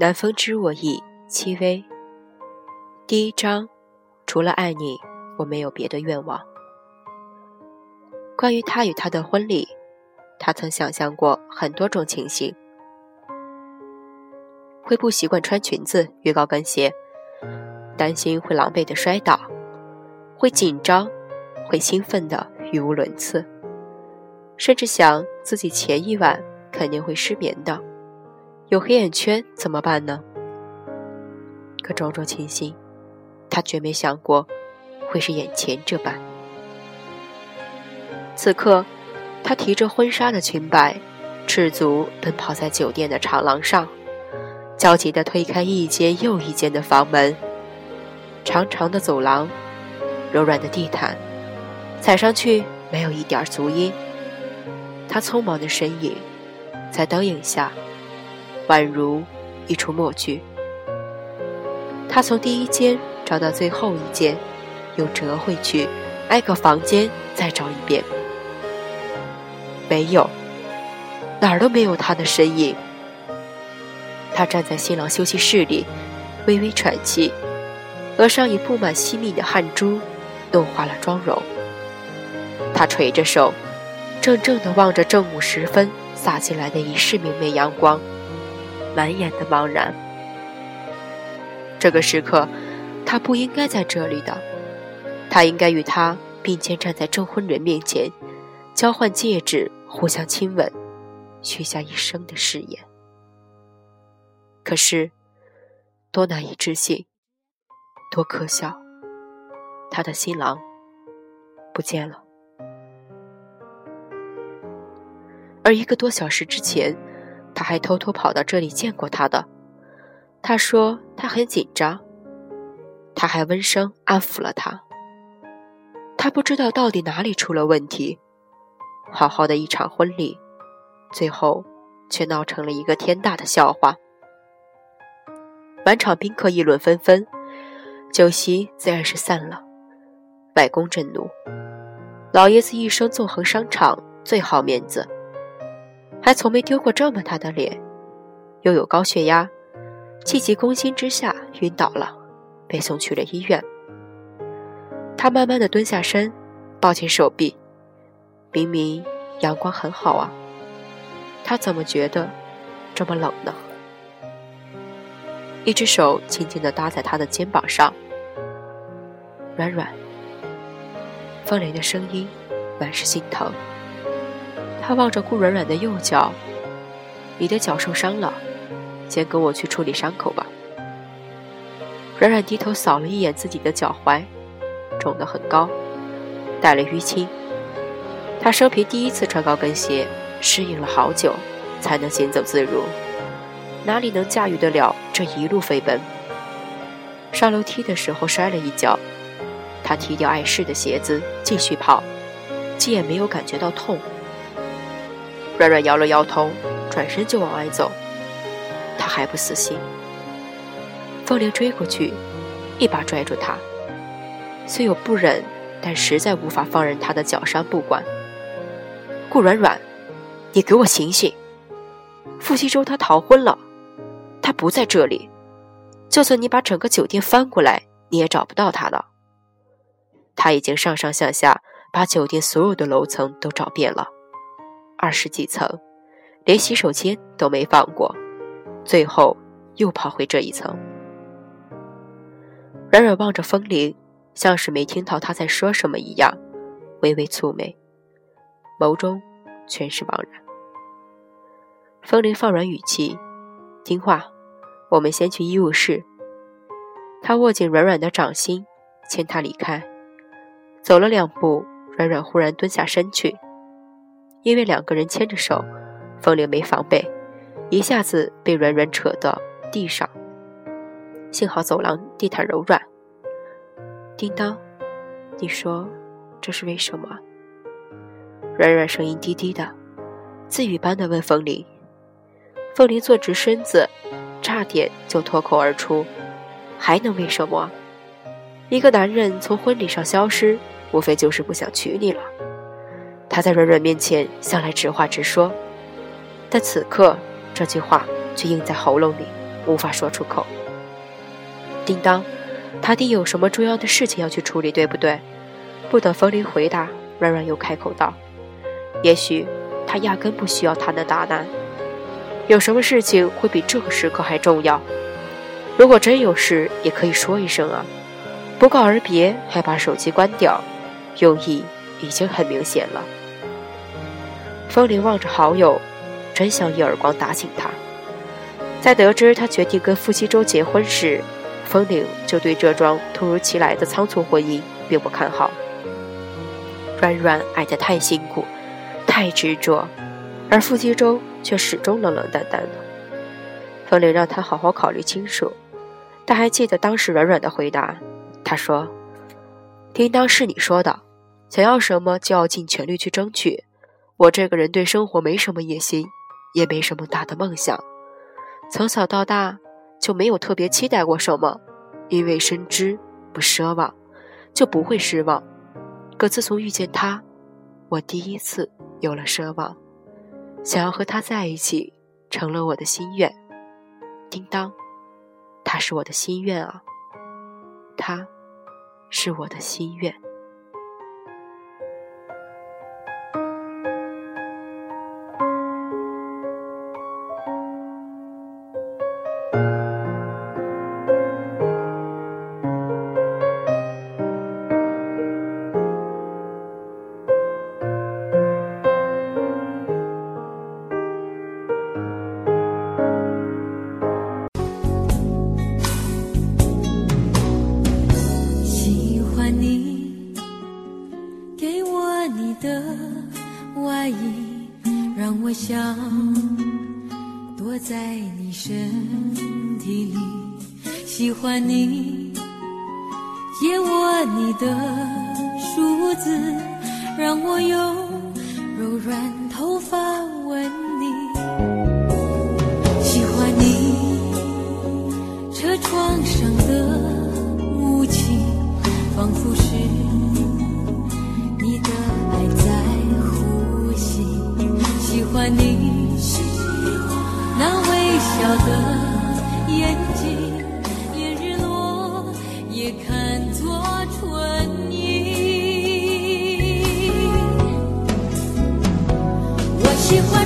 南风知我意，戚薇。第一章，除了爱你，我没有别的愿望。关于他与她的婚礼，他曾想象过很多种情形：会不习惯穿裙子与高跟鞋，担心会狼狈的摔倒，会紧张，会兴奋的语无伦次，甚至想自己前一晚肯定会失眠的，有黑眼圈怎么办呢？可种种情形。他绝没想过，会是眼前这般。此刻，他提着婚纱的裙摆，赤足奔跑在酒店的长廊上，焦急地推开一间又一间的房门。长长的走廊，柔软的地毯，踩上去没有一点足音。他匆忙的身影，在灯影下，宛如一出默剧。他从第一间。找到最后一间，又折回去，挨个房间再找一遍，没有，哪儿都没有他的身影。他站在新郎休息室里，微微喘气，额上已布满细密的汗珠，弄花了妆容。他垂着手，怔怔地望着正午时分洒进来的一世明媚阳光，满眼的茫然。这个时刻。他不应该在这里的，他应该与他并肩站在证婚人面前，交换戒指，互相亲吻，许下一生的誓言。可是，多难以置信，多可笑，他的新郎不见了。而一个多小时之前，他还偷偷跑到这里见过他的。他说他很紧张。他还温声安抚了他。他不知道到底哪里出了问题，好好的一场婚礼，最后却闹成了一个天大的笑话。满场宾客议论纷纷，酒席自然是散了。外公震怒，老爷子一生纵横商场，最好面子，还从没丢过这么大的脸，又有高血压，气急攻心之下晕倒了。被送去了医院。他慢慢的蹲下身，抱紧手臂。明明阳光很好啊，他怎么觉得这么冷呢？一只手轻轻的搭在他的肩膀上，软软。风铃的声音满是心疼。他望着顾软软的右脚，你的脚受伤了，先跟我去处理伤口吧。软软低头扫了一眼自己的脚踝，肿得很高，带了淤青。他生平第一次穿高跟鞋，适应了好久，才能行走自如，哪里能驾驭得了这一路飞奔？上楼梯的时候摔了一跤，他踢掉碍事的鞋子，继续跑，既也没有感觉到痛。软软摇了摇头，转身就往外走，他还不死心。风铃追过去，一把拽住他，虽有不忍，但实在无法放任他的脚伤不管。顾软软，你给我醒醒！傅西周他逃婚了，他不在这里。就算你把整个酒店翻过来，你也找不到他了。他已经上上下下把酒店所有的楼层都找遍了，二十几层，连洗手间都没放过，最后又跑回这一层。软软望着风铃，像是没听到他在说什么一样，微微蹙眉，眸中全是茫然。风铃放软语气：“听话，我们先去医务室。”他握紧软软的掌心，牵她离开。走了两步，软软忽然蹲下身去，因为两个人牵着手，风铃没防备，一下子被软软扯到地上。幸好走廊地毯柔软。叮当，你说这是为什么？软软声音低低的，自语般的问风铃。风铃坐直身子，差点就脱口而出：“还能为什么？一个男人从婚礼上消失，无非就是不想娶你了。”他在软软面前向来直话直说，但此刻这句话却硬在喉咙里，无法说出口。叮当，他弟有什么重要的事情要去处理，对不对？不等风铃回答，软软又开口道：“也许他压根不需要他的答案。有什么事情会比这个时刻还重要？如果真有事，也可以说一声啊。不告而别，还把手机关掉，用意已经很明显了。”风铃望着好友，真想一耳光打醒他。在得知他决定跟傅西周结婚时，风铃就对这桩突如其来的仓促婚姻并不看好。软软爱得太辛苦，太执着，而傅西周却始终冷冷淡淡的。风铃让他好好考虑清楚。他还记得当时软软的回答，他说：“叮当是你说的，想要什么就要尽全力去争取。我这个人对生活没什么野心，也没什么大的梦想，从小到大。”就没有特别期待过什么，因为深知不奢望，就不会失望。可自从遇见他，我第一次有了奢望，想要和他在一起，成了我的心愿。叮当，他是我的心愿啊，他是我的心愿。让我想躲在你身体里喜欢你，借我你的梳子，让我用柔软头发吻你。喜欢你，车窗上的雾气，仿佛是的眼睛连日落也看作唇印我喜欢